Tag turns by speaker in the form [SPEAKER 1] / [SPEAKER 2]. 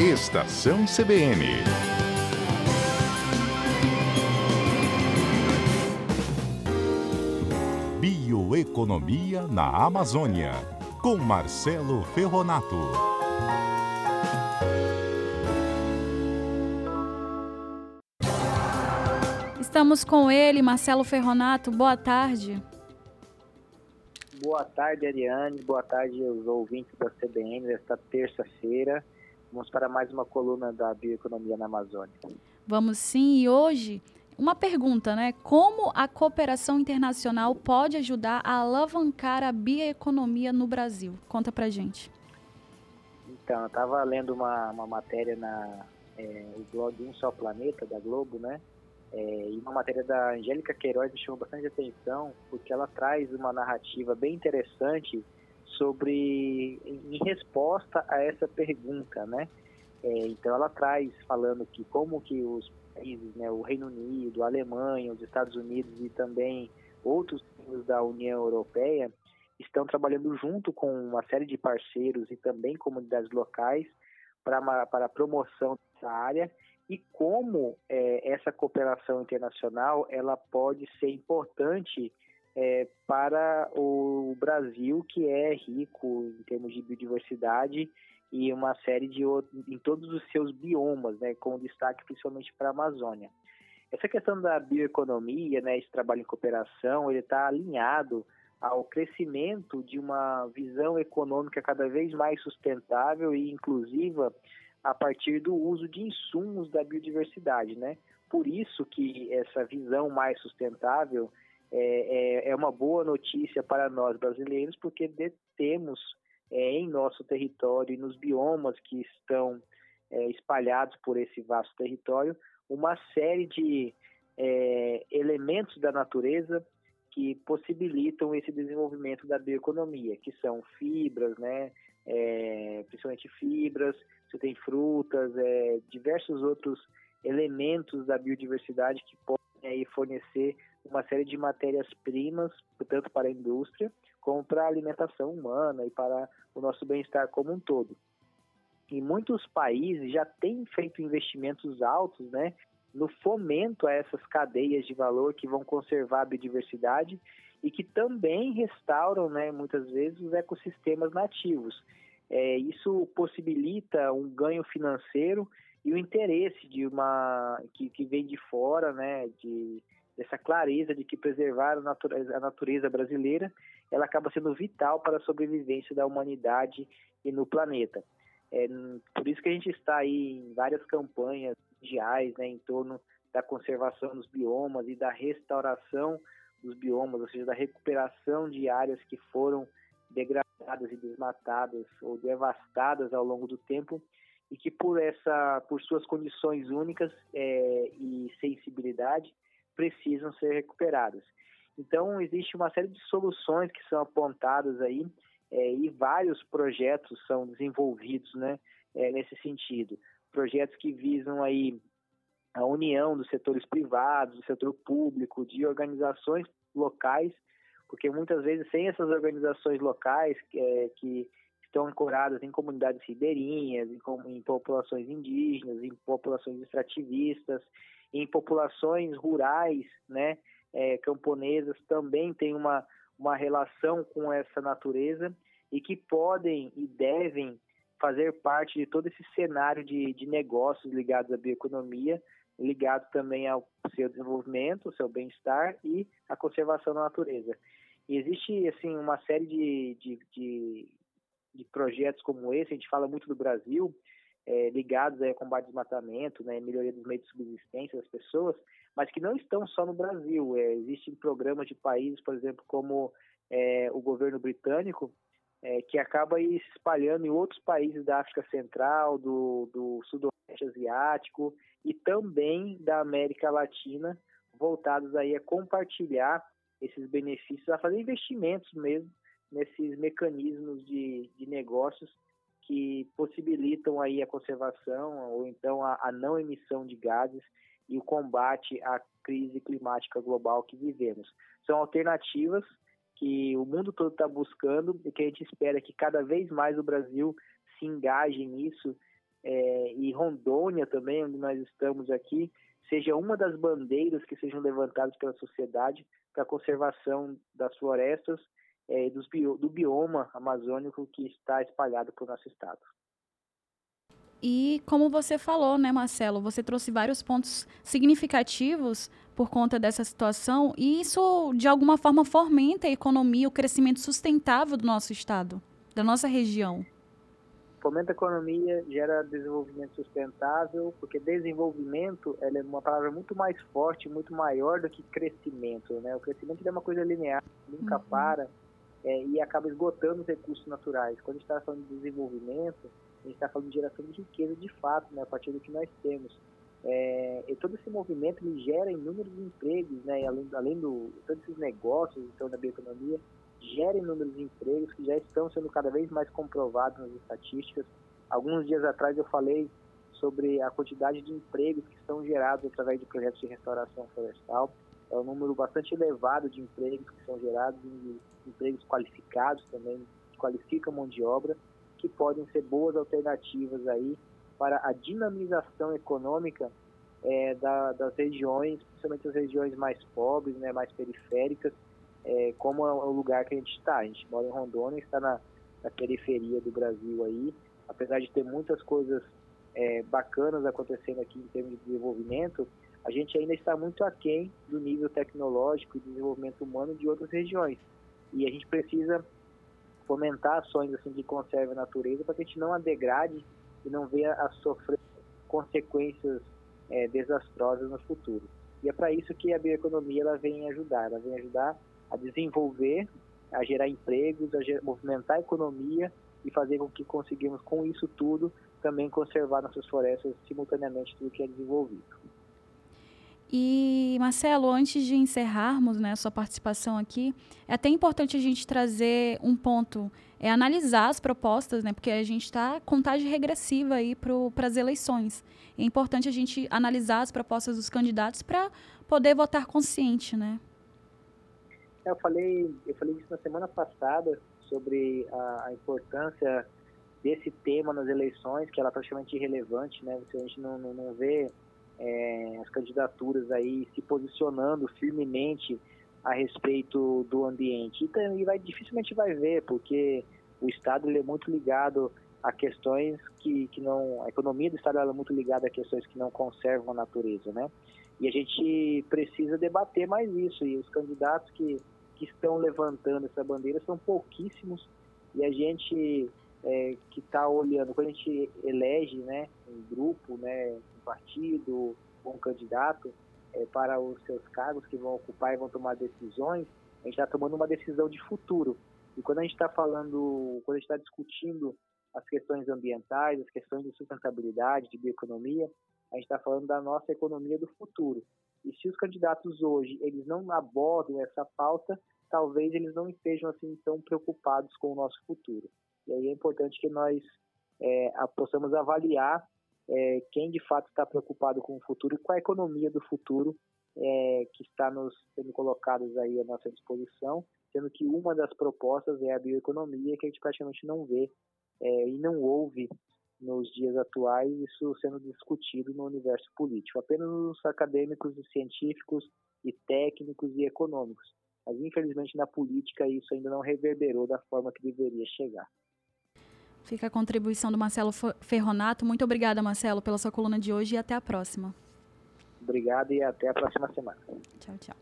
[SPEAKER 1] Estação CBN. Bioeconomia na Amazônia, com Marcelo Ferronato.
[SPEAKER 2] Estamos com ele, Marcelo Ferronato. Boa tarde.
[SPEAKER 3] Boa tarde, Ariane. Boa tarde aos ouvintes da CBN nesta terça-feira. Vamos para mais uma coluna da bioeconomia na Amazônia.
[SPEAKER 2] Vamos sim, e hoje uma pergunta, né? Como a cooperação internacional pode ajudar a alavancar a bioeconomia no Brasil? Conta pra gente.
[SPEAKER 3] Então, eu estava lendo uma, uma matéria na é, o blog Um Só Planeta, da Globo, né? É, e uma matéria da Angélica Queiroz me chamou bastante atenção, porque ela traz uma narrativa bem interessante sobre em resposta a essa pergunta, né? É, então ela traz falando que como que os países, né, o Reino Unido, a Alemanha, os Estados Unidos e também outros da União Europeia estão trabalhando junto com uma série de parceiros e também comunidades locais para, para a promoção dessa área e como é, essa cooperação internacional ela pode ser importante é, para o Brasil, que é rico em termos de biodiversidade e uma série de outros, em todos os seus biomas, né, com destaque principalmente para a Amazônia. Essa questão da bioeconomia, né, esse trabalho em cooperação, ele está alinhado ao crescimento de uma visão econômica cada vez mais sustentável e inclusiva a partir do uso de insumos da biodiversidade, né? Por isso que essa visão mais sustentável é, é, é uma boa notícia para nós brasileiros, porque detemos é, em nosso território e nos biomas que estão é, espalhados por esse vasto território uma série de é, elementos da natureza que possibilitam esse desenvolvimento da bioeconomia, que são fibras, né, é, principalmente fibras, você tem frutas, diversos outros elementos da biodiversidade que podem aí fornecer uma série de matérias-primas, tanto para a indústria como para a alimentação humana e para o nosso bem-estar como um todo. E muitos países já têm feito investimentos altos, né, no fomento a essas cadeias de valor que vão conservar a biodiversidade e que também restauram, né, muitas vezes, os ecossistemas nativos. É, isso possibilita um ganho financeiro e o interesse de uma que, que vem de fora, né, de dessa clareza de que preservar a natureza, a natureza brasileira ela acaba sendo vital para a sobrevivência da humanidade e no planeta. É, por isso que a gente está aí em várias campanhas mundiais né, em torno da conservação dos biomas e da restauração dos biomas, ou seja, da recuperação de áreas que foram degradadas e desmatadas ou devastadas ao longo do tempo e que por essa, por suas condições únicas é, e sensibilidade precisam ser recuperadas. Então existe uma série de soluções que são apontadas aí é, e vários projetos são desenvolvidos, né, é, nesse sentido. Projetos que visam aí a união dos setores privados, do setor público, de organizações locais, porque muitas vezes sem essas organizações locais é, que estão ancoradas em comunidades ribeirinhas, em, em populações indígenas, em populações extrativistas, em populações rurais, né, é, camponesas, também tem uma, uma relação com essa natureza e que podem e devem fazer parte de todo esse cenário de, de negócios ligados à bioeconomia, ligado também ao seu desenvolvimento, ao seu bem-estar e à conservação da natureza. E existe assim uma série de, de, de, de projetos como esse, a gente fala muito do Brasil, é, ligados ao combate ao desmatamento, né, melhoria dos meios de subsistência das pessoas, mas que não estão só no Brasil. É, existem programas de países, por exemplo, como é, o governo britânico, é, que acaba se espalhando em outros países da África Central, do, do Sudoeste Asiático e também da América Latina, voltados aí a compartilhar esses benefícios, a fazer investimentos mesmo nesses mecanismos de, de negócios que possibilitam aí a conservação ou então a, a não emissão de gases e o combate à crise climática global que vivemos. São alternativas que o mundo todo está buscando e que a gente espera que cada vez mais o Brasil se engaje nisso é, e Rondônia também, onde nós estamos aqui, seja uma das bandeiras que sejam levantadas pela sociedade para a conservação das florestas é, dos do bioma amazônico que está espalhado por nosso estado.
[SPEAKER 2] E como você falou, né, Marcelo, você trouxe vários pontos significativos por conta dessa situação, e isso de alguma forma fomenta a economia, o crescimento sustentável do nosso estado, da nossa região.
[SPEAKER 3] Fomenta a economia, gera desenvolvimento sustentável, porque desenvolvimento é uma palavra muito mais forte, muito maior do que crescimento. Né? O crescimento é uma coisa linear, nunca uhum. para é, e acaba esgotando os recursos naturais. Quando a gente está falando de desenvolvimento, a gente está falando de geração de riqueza de fato, né, a partir do que nós temos. É, e todo esse movimento ele gera inúmeros empregos, né, além, além do todos esses negócios então da bioeconomia, gera inúmeros empregos que já estão sendo cada vez mais comprovados nas estatísticas. Alguns dias atrás eu falei sobre a quantidade de empregos que são gerados através de projetos de restauração florestal. É um número bastante elevado de empregos que são gerados, empregos qualificados também, que qualificam mão de obra que podem ser boas alternativas aí para a dinamização econômica é, da, das regiões, principalmente as regiões mais pobres, né, mais periféricas, é, como é o lugar que a gente está. A gente mora em Rondônia, está na, na periferia do Brasil aí, apesar de ter muitas coisas é, bacanas acontecendo aqui em termos de desenvolvimento, a gente ainda está muito aquém do nível tecnológico e desenvolvimento humano de outras regiões. E a gente precisa fomentar ações assim de conserva a natureza para que a gente não a degrade e não venha a sofrer consequências é, desastrosas no futuro. E é para isso que a bioeconomia ela vem ajudar, ela vem ajudar a desenvolver, a gerar empregos, a movimentar a economia e fazer com que conseguimos com isso tudo também conservar nossas florestas simultaneamente tudo que é desenvolvido.
[SPEAKER 2] E, Marcelo, antes de encerrarmos né, a sua participação aqui, é até importante a gente trazer um ponto, é analisar as propostas, né, porque a gente está contagem regressiva para as eleições. É importante a gente analisar as propostas dos candidatos para poder votar consciente, né?
[SPEAKER 3] Eu falei, eu falei isso na semana passada sobre a, a importância desse tema nas eleições, que ela é praticamente irrelevante, né? Você, a gente não, não, não vê é, as candidaturas aí se posicionando firmemente a respeito do ambiente. E, vai, dificilmente vai ver, porque o Estado ele é muito ligado a questões que, que não. A economia do Estado é muito ligada a questões que não conservam a natureza, né? E a gente precisa debater mais isso. E os candidatos que, que estão levantando essa bandeira são pouquíssimos. E a gente é, que está olhando, quando a gente elege né, um grupo, né, partido, um candidato é, para os seus cargos que vão ocupar e vão tomar decisões, a gente está tomando uma decisão de futuro. E quando a gente está falando, quando a gente está discutindo as questões ambientais, as questões de sustentabilidade, de bioeconomia, a gente está falando da nossa economia do futuro. E se os candidatos hoje eles não abordam essa pauta, talvez eles não estejam assim tão preocupados com o nosso futuro. E aí é importante que nós é, possamos avaliar é, quem de fato está preocupado com o futuro e qual a economia do futuro é, que está nos sendo colocados aí à nossa disposição, sendo que uma das propostas é a bioeconomia, que a gente praticamente não vê é, e não ouve nos dias atuais isso sendo discutido no universo político, apenas os acadêmicos e científicos e técnicos e econômicos. Mas infelizmente na política isso ainda não reverberou da forma que deveria chegar.
[SPEAKER 2] Fica a contribuição do Marcelo Ferronato. Muito obrigada, Marcelo, pela sua coluna de hoje e até a próxima.
[SPEAKER 3] Obrigado e até a próxima semana.
[SPEAKER 2] Tchau, tchau.